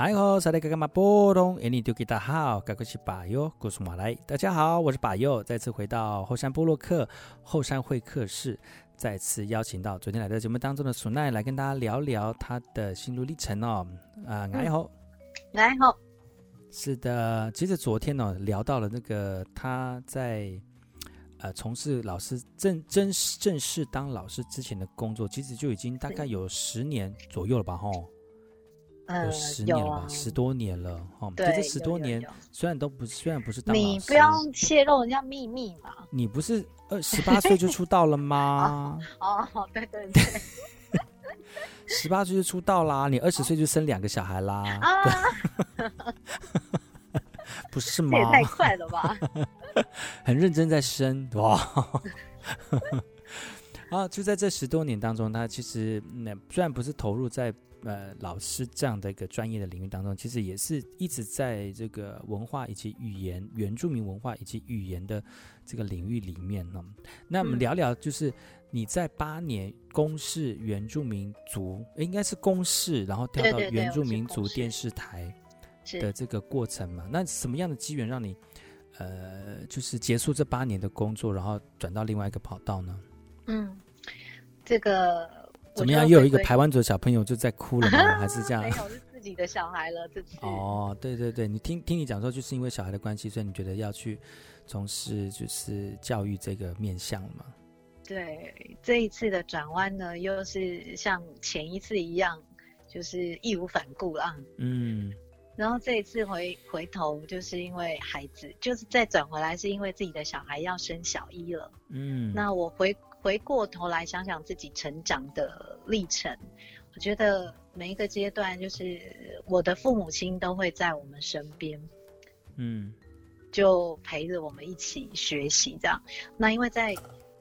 嗨吼，萨利格格嘛波东？印尼丢吉大好，该过去把哟，故事马来。大家好，我是把哟，再次回到后山部落客后山会客室，再次邀请到昨天来到节目当中的苏奈来跟大家聊聊他的心路历程哦。啊、呃，来吼，哎吼，是的，其实昨天呢、哦、聊到了那个他在。呃，从事老师正正正式当老师之前的工作，其实就已经大概有十年左右了吧？吼，有十年了吧，呃、十多年了。哈，对，这十多年虽然都不虽然不是当你不要泄露人家秘密嘛。你不是二十八岁就出道了吗？哦，哦，对对对，十八岁就出道啦，你二十岁就生两个小孩啦。啊 不是吗？这也太快了吧！很认真在生哇！啊，就在这十多年当中，他其实那虽然不是投入在呃老师这样的一个专业的领域当中，其实也是一直在这个文化以及语言、原住民文化以及语言的这个领域里面呢。那我们聊聊，就是你在八年公视原住民族，应该是公视，然后跳到原住民族电视台。的这个过程嘛，那什么样的机缘让你，呃，就是结束这八年的工作，然后转到另外一个跑道呢？嗯，这个怎么样？又有一个台湾族的小朋友就在哭了吗？啊、还是这样？没有，是自己的小孩了，这次。哦，对对对，你听听你讲说，就是因为小孩的关系，所以你觉得要去从事就是教育这个面向嘛？对，这一次的转弯呢，又是像前一次一样，就是义无反顾啊。嗯。然后这一次回回头，就是因为孩子，就是再转回来，是因为自己的小孩要升小一了。嗯，那我回回过头来想想自己成长的历程，我觉得每一个阶段，就是我的父母亲都会在我们身边，嗯，就陪着我们一起学习这样。那因为在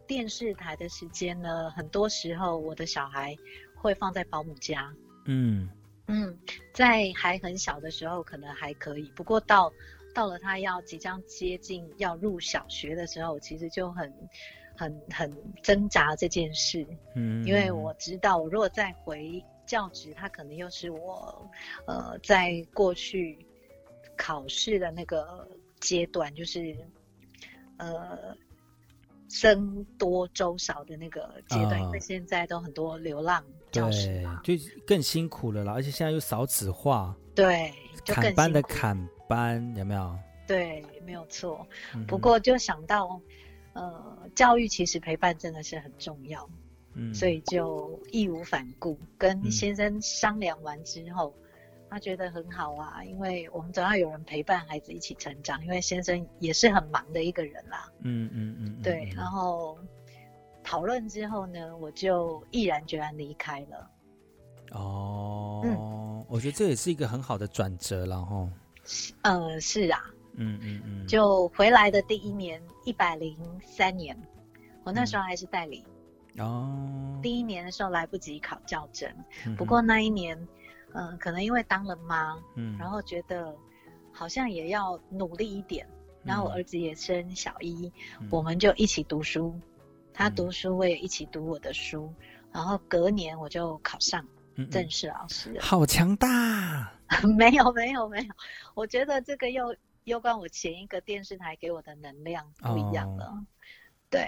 电视台的时间呢，很多时候我的小孩会放在保姆家，嗯。嗯，在还很小的时候可能还可以，不过到到了他要即将接近要入小学的时候，其实就很很很挣扎这件事。嗯，因为我知道，我如果再回教职，他可能又是我呃在过去考试的那个阶段，就是呃。僧多粥少的那个阶段，哦，因为现在都很多流浪教师嘛，就更辛苦了啦。而且现在又少子化，对，砍班的砍班，有没有？对，没有错。不过就想到，嗯，呃，教育其实陪伴真的是很重要，嗯，所以就义无反顾跟先生商量完之后。嗯他觉得很好啊，因为我们总要有人陪伴孩子一起成长。因为先生也是很忙的一个人啦。嗯嗯嗯，对。然后讨论之后呢，我就毅然决然离开了。哦，嗯，我觉得这也是一个很好的转折了哈。呃，是啊。嗯嗯嗯。就回来的第一年，一百零三年，我那时候还是代理。哦。第一年的时候来不及考教证，不过那一年。嗯、呃，可能因为当了妈，嗯，然后觉得好像也要努力一点，嗯、然后我儿子也升小一，嗯，我们就一起读书，嗯，他读书我也一起读我的书，嗯，然后隔年我就考上正式老师了。嗯嗯，好强大！没有没有没有，我觉得这个又又跟我前一个电视台给我的能量不一样了。哦，对，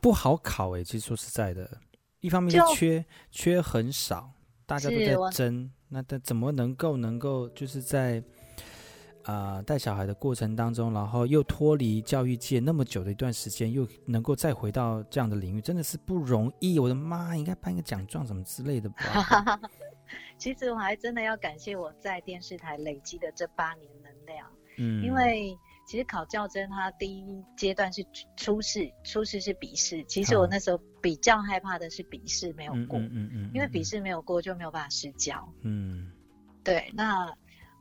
不好考哎，其实说实在的，一方面是缺缺很少，大家都在争。那他怎么能够能够就是在啊、呃、带小孩的过程当中，然后又脱离教育界那么久的一段时间，又能够再回到这样的领域，真的是不容易。我的妈，应该颁个奖状什么之类的吧？其实我还真的要感谢我在电视台累积的这八年能量，嗯，因为。其实考教甄，它第一阶段是初试，初试是笔试。其实我那时候比较害怕的是笔试没有过，嗯嗯嗯，因为笔试没有过就没有办法试教。嗯，对。那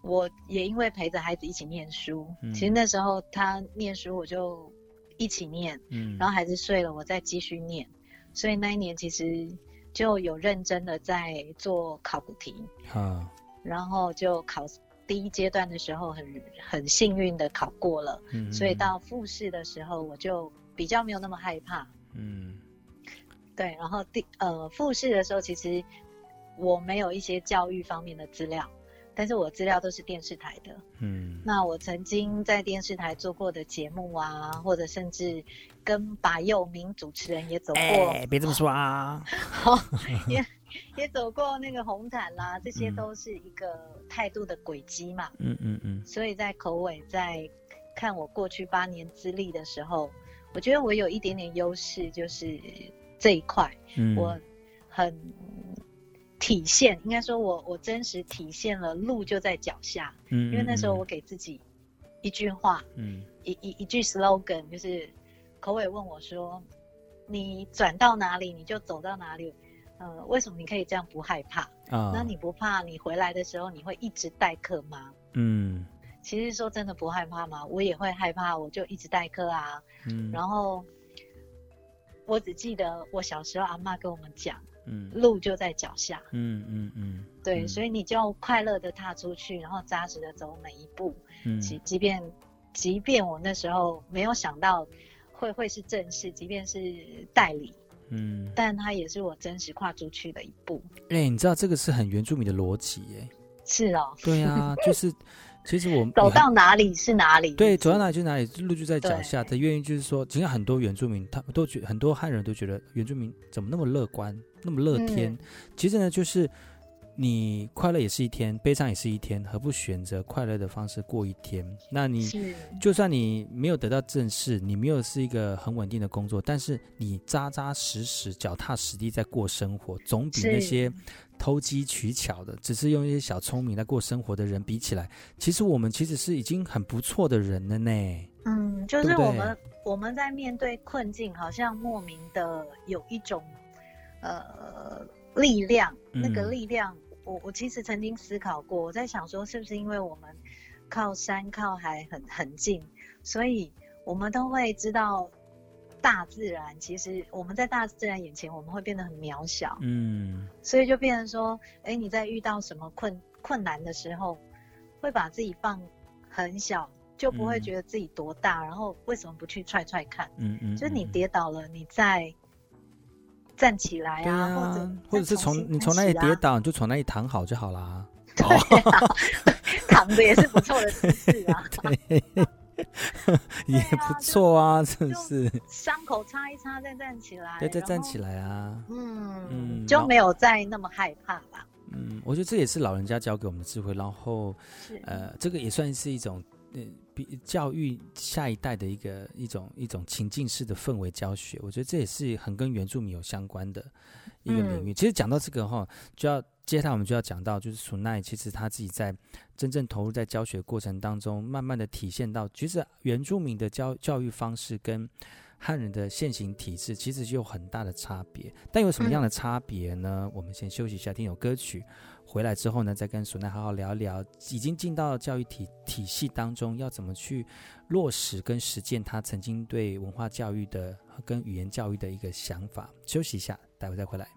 我也因为陪着孩子一起念书，嗯，其实那时候他念书我就一起念，嗯，然后孩子睡了我再继续念，所以那一年其实就有认真的在做考古题，啊，然后就考。第一阶段的时候很很幸运的考过了，嗯，所以到复试的时候我就比较没有那么害怕，嗯，对，然后第呃复试的时候其实我没有一些教育方面的资料，但是我资料都是电视台的。嗯，那我曾经在电视台做过的节目啊，或者甚至跟把佑明主持人也走过。哎，别这么说啊！也也走过那个红毯啦，这些都是一个态度的轨迹嘛。嗯嗯嗯。所以在口尾在看我过去八年资历的时候，我觉得我有一点点优势，就是这一块，嗯、我很体现，应该说我我真实体现了路就在脚下。嗯，因为那时候我给自己一句话，嗯，一一一句 slogan，就是口尾问我说：“你转到哪里你就走到哪里。”呃，为什么你可以这样不害怕？啊，那你不怕你回来的时候你会一直代课吗？嗯。其实说真的不害怕吗？我也会害怕，我就一直代课啊。嗯，然后我只记得我小时候阿妈跟我们讲，嗯，路就在脚下。嗯嗯嗯，对，所以你就快乐的踏出去，然后扎实的走每一步。嗯，即即便即便我那时候没有想到会会是正式，即便是代理，嗯，但它也是我真实跨出去的一步。哎、欸，你知道这个是很原住民的逻辑耶？是哦。对啊，就是。其实我们走到哪里是哪里，对，走到哪里就哪里，路就在脚下。的原因就是说，其实很多原住民，他们都觉很多汉人都觉得原住民怎么那么乐观，那么乐天。嗯、其实呢，就是你快乐也是一天，悲伤也是一天，何不选择快乐的方式过一天？那你就算你没有得到正式，你没有是一个很稳定的工作，但是你扎扎实实、脚踏实地在过生活，总比那些。投机取巧的，只是用一些小聪明来过生活的人比起来，其实我们其实是已经很不错的人了呢。嗯，就是我们我们在面对困境，好像莫名的有一种呃力量。那个力量，嗯、我我其实曾经思考过，我在想说，是不是因为我们靠山靠海很很近，所以我们都会知道。大自然其实，我们在大自然眼前，我们会变得很渺小。嗯，所以就变成说，哎，你在遇到什么困困难的时候，会把自己放很小，就不会觉得自己多大。嗯、然后为什么不去踹踹看？嗯嗯，就是你跌倒了，你再站起来啊，啊或者或者是从你从那里跌倒，你就从那里躺好就好啦。对、啊，躺着也是不错的姿势啊。对。也不错啊，真是伤口擦一擦再站起来，对，再站起来啊，嗯嗯，就没有再那么害怕吧。嗯，我觉得这也是老人家教给我们的智慧，然后呃，这个也算是一种呃，比教育下一代的一个一种一种情境式的氛围教学。我觉得这也是很跟原住民有相关的一个领域。嗯、其实讲到这个哈，就要。接下来我们就要讲到，就是苏奈其实他自己在真正投入在教学过程当中，慢慢的体现到，其实原住民的教教育方式跟汉人的现行体制其实就有很大的差别。但有什么样的差别呢？嗯、我们先休息一下，听首歌曲，回来之后呢，再跟苏奈好好聊一聊，已经进到教育体体系当中，要怎么去落实跟实践他曾经对文化教育的跟语言教育的一个想法。休息一下，待会再回来。